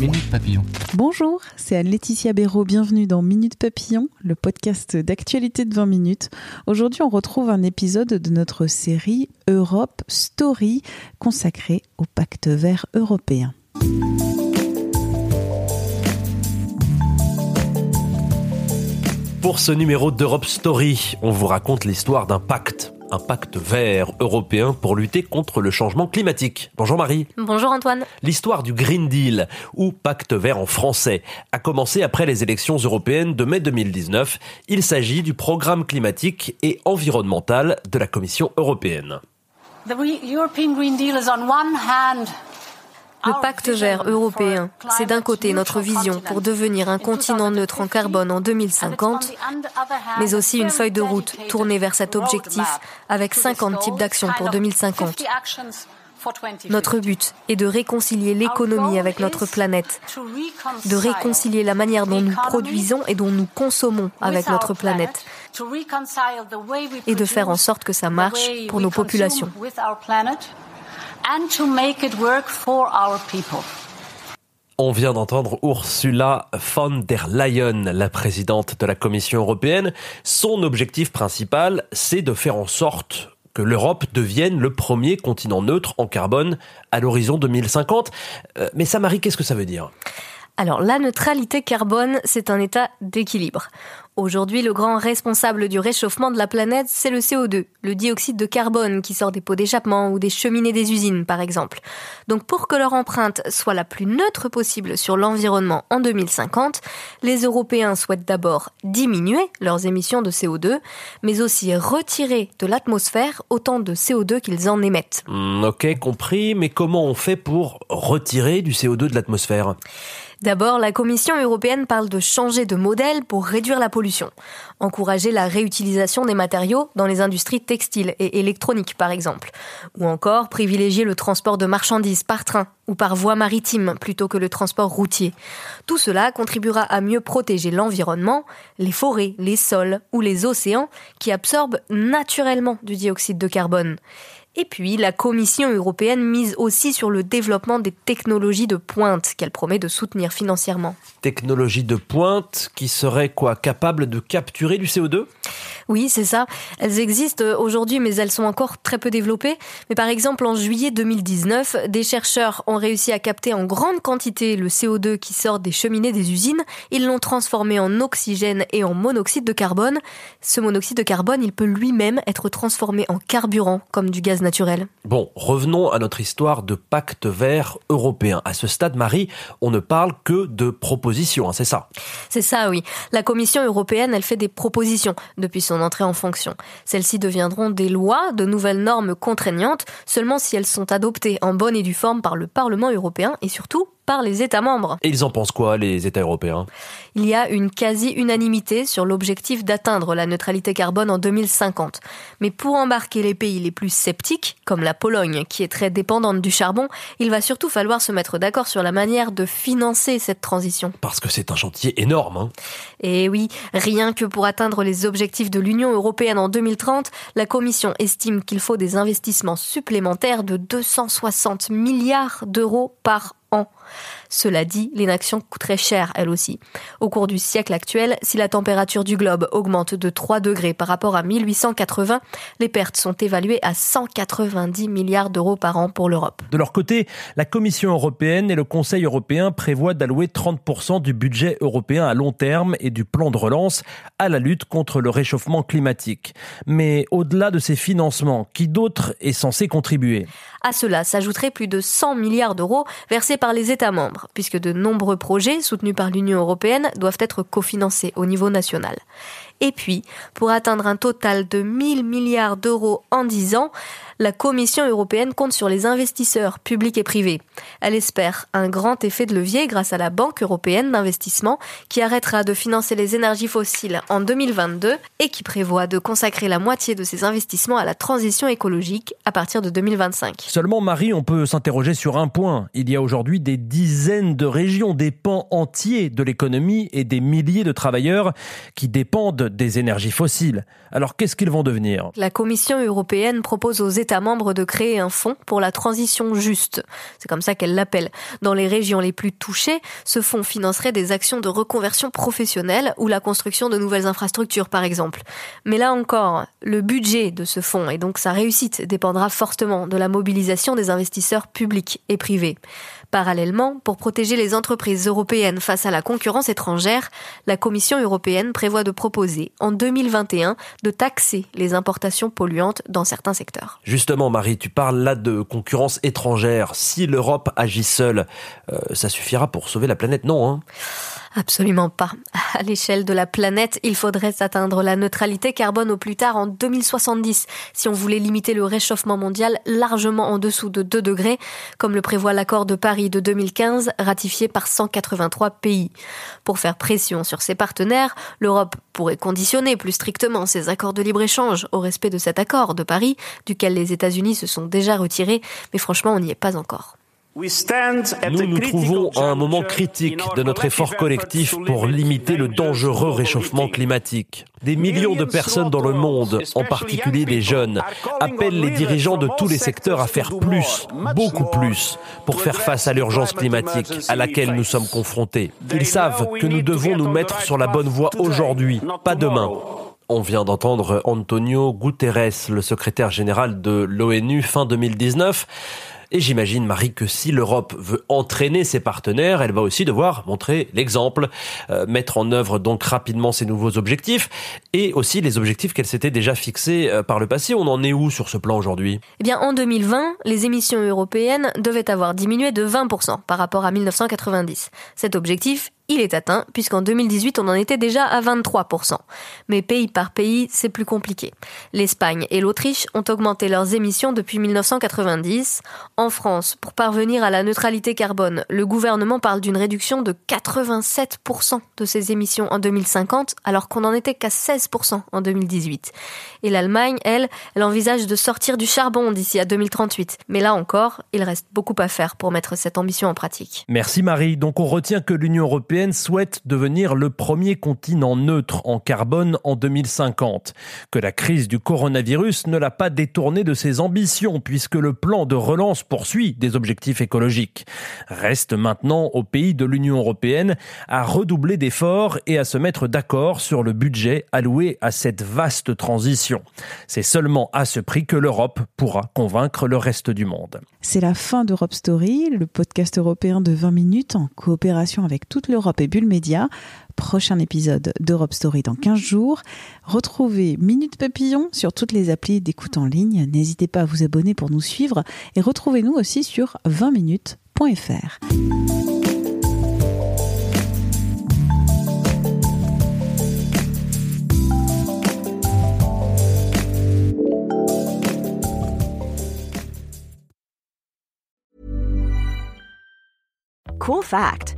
Minute Papillon. Bonjour, c'est Anne-Laetitia Béraud. Bienvenue dans Minute Papillon, le podcast d'actualité de 20 minutes. Aujourd'hui, on retrouve un épisode de notre série Europe Story consacrée au pacte vert européen. Pour ce numéro d'Europe Story, on vous raconte l'histoire d'un pacte, un pacte vert européen pour lutter contre le changement climatique. Bonjour Marie. Bonjour Antoine. L'histoire du Green Deal, ou pacte vert en français, a commencé après les élections européennes de mai 2019. Il s'agit du programme climatique et environnemental de la Commission européenne. Le pacte vert européen, c'est d'un côté notre vision pour devenir un continent neutre en carbone en 2050, mais aussi une feuille de route tournée vers cet objectif avec 50 types d'actions pour 2050. Notre but est de réconcilier l'économie avec notre planète, de réconcilier la manière dont nous produisons et dont nous consommons avec notre planète, et de faire en sorte que ça marche pour nos populations. On vient d'entendre Ursula von der Leyen, la présidente de la Commission européenne. Son objectif principal, c'est de faire en sorte que l'Europe devienne le premier continent neutre en carbone à l'horizon 2050. Euh, Mais ça, Marie, qu'est-ce que ça veut dire? Alors, la neutralité carbone, c'est un état d'équilibre. Aujourd'hui, le grand responsable du réchauffement de la planète, c'est le CO2, le dioxyde de carbone qui sort des pots d'échappement ou des cheminées des usines, par exemple. Donc, pour que leur empreinte soit la plus neutre possible sur l'environnement en 2050, les Européens souhaitent d'abord diminuer leurs émissions de CO2, mais aussi retirer de l'atmosphère autant de CO2 qu'ils en émettent. Hmm, Ok, compris, mais comment on fait pour retirer du CO2 de l'atmosphère? D'abord, la Commission européenne parle de changer de modèle pour réduire la pollution, encourager la réutilisation des matériaux dans les industries textiles et électroniques par exemple, ou encore privilégier le transport de marchandises par train ou par voie maritime plutôt que le transport routier. Tout cela contribuera à mieux protéger l'environnement, les forêts, les sols ou les océans qui absorbent naturellement du dioxyde de carbone. Et puis, la Commission européenne mise aussi sur le développement des technologies de pointe qu'elle promet de soutenir financièrement. Technologie de pointe qui serait quoi Capable de capturer du CO2 Oui, c'est ça. Elles existent aujourd'hui, mais elles sont encore très peu développées. Mais par exemple, en juillet 2019, des chercheurs ont réussi à capter en grande quantité le CO2 qui sort des cheminées des usines. Ils l'ont transformé en oxygène et en monoxyde de carbone. Ce monoxyde de carbone, il peut lui-même être transformé en carburant, comme du gaz naturel. Bon, revenons à notre histoire de pacte vert européen. À ce stade, Marie, on ne parle que de propositions, hein, c'est ça? C'est ça, oui. La Commission européenne, elle fait des propositions depuis son entrée en fonction. Celles-ci deviendront des lois, de nouvelles normes contraignantes, seulement si elles sont adoptées en bonne et due forme par le Parlement européen et surtout par les États membres. Et ils en pensent quoi, les États européens? Il y a une quasi-unanimité sur l'objectif d'atteindre la neutralité carbone en 2050. Mais pour embarquer les pays les plus sceptiques, comme la Pologne, qui est très dépendante du charbon, il va surtout falloir se mettre d'accord sur la manière de financer cette transition. Parce que c'est un chantier énorme. Hein. Et oui, rien que pour atteindre les objectifs de l'Union européenne en 2030, la Commission estime qu'il faut des investissements supplémentaires de 260 milliards d'euros par an. Cela dit, l'inaction coûterait cher, elle aussi. Au cours du siècle actuel, si la température du globe augmente de 3 degrés par rapport à 1880, les pertes sont évaluées à 190 milliards d'euros par an pour l'Europe. De leur côté, la Commission européenne et le Conseil européen prévoient d'allouer 30% du budget européen à long terme et du plan de relance à la lutte contre le réchauffement climatique. Mais au-delà de ces financements, qui d'autre est censé contribuer? À cela s'ajouteraient plus de 100 milliards d'euros versés par les États membres, puisque de nombreux projets soutenus par l'Union européenne doivent être cofinancés au niveau national. Et puis, pour atteindre un total de 1000 milliards d'euros en 10 ans, la Commission européenne compte sur les investisseurs publics et privés. Elle espère un grand effet de levier grâce à la Banque européenne d'investissement qui arrêtera de financer les énergies fossiles en 2022 et qui prévoit de consacrer la moitié de ses investissements à la transition écologique à partir de 2025. Seulement, Marie, on peut s'interroger sur un point. Il y a aujourd'hui des dizaines de régions, des pans entiers de l'économie et des milliers de travailleurs qui dépendent des énergies fossiles. Alors qu'est-ce qu'ils vont devenir? La Commission européenne propose aux États membres de créer un fonds pour la transition juste. C'est comme ça qu'elle l'appelle. Dans les régions les plus touchées, ce fonds financerait des actions de reconversion professionnelle ou la construction de nouvelles infrastructures par exemple. Mais là encore, le budget de ce fonds et donc sa réussite dépendra fortement de la mobilisation des investisseurs publics et privés. Parallèlement, pour protéger les entreprises européennes face à la concurrence étrangère, la Commission européenne prévoit de proposer en 2021 de taxer les importations polluantes dans certains secteurs. Justement, Marie, tu parles là de concurrence étrangère. Si l'Europe agit seule, euh, ça suffira pour sauver la planète, non hein? Absolument pas. À l'échelle de la planète, il faudrait atteindre la neutralité carbone au plus tard en 2070 si on voulait limiter le réchauffement mondial largement en dessous de 2 degrés, comme le prévoit l'accord de Paris de 2015 ratifié par 183 pays. Pour faire pression sur ses partenaires, l'Europe pourrait conditionner plus strictement ses accords de libre-échange au respect de cet accord de Paris, duquel les États-Unis se sont déjà retirés, mais franchement on n'y est pas encore. Nous nous trouvons à un moment critique de notre effort collectif pour limiter le dangereux réchauffement climatique. Des millions de personnes dans le monde, en particulier les jeunes, appellent les dirigeants de tous les secteurs à faire plus, beaucoup plus, pour faire face à l'urgence climatique à laquelle nous sommes confrontés. Ils savent que nous devons nous mettre sur la bonne voie aujourd'hui, pas demain. On vient d'entendre Antonio Guterres, le secrétaire général de l'ONU fin 2019. Et j'imagine, Marie, que si l'Europe veut entraîner ses partenaires, elle va aussi devoir montrer l'exemple, euh, mettre en œuvre donc rapidement ses nouveaux objectifs et aussi les objectifs qu'elle s'était déjà fixés euh, par le passé. On en est où sur ce plan aujourd'hui? Eh bien, en 2020, les émissions européennes devaient avoir diminué de 20% par rapport à 1990. Cet objectif, il est atteint, puisqu'en 2018, on en était déjà à 23%. Mais pays par pays, c'est plus compliqué. L'Espagne et l'Autriche ont augmenté leurs émissions depuis 1990. En France, pour parvenir à la neutralité carbone, le gouvernement parle d'une réduction de 87% de ses émissions en 2050, alors qu'on n'en était qu'à 16% en 2018. Et l'Allemagne, elle, elle envisage de sortir du charbon d'ici à 2038. Mais là encore, il reste beaucoup à faire pour mettre cette ambition en pratique. Merci Marie. Donc on retient que l'Union européenne souhaite devenir le premier continent neutre en carbone en 2050, que la crise du coronavirus ne l'a pas détourné de ses ambitions puisque le plan de relance poursuit des objectifs écologiques. Reste maintenant au pays de l'Union européenne à redoubler d'efforts et à se mettre d'accord sur le budget alloué à cette vaste transition. C'est seulement à ce prix que l'Europe pourra convaincre le reste du monde. C'est la fin d'Europe Story, le podcast européen de 20 minutes en coopération avec toute l'Europe et Bulle Média. Prochain épisode d'Europe Story dans 15 jours. Retrouvez Minute Papillon sur toutes les applis d'écoute en ligne. N'hésitez pas à vous abonner pour nous suivre et retrouvez-nous aussi sur 20minutes.fr. Cool fact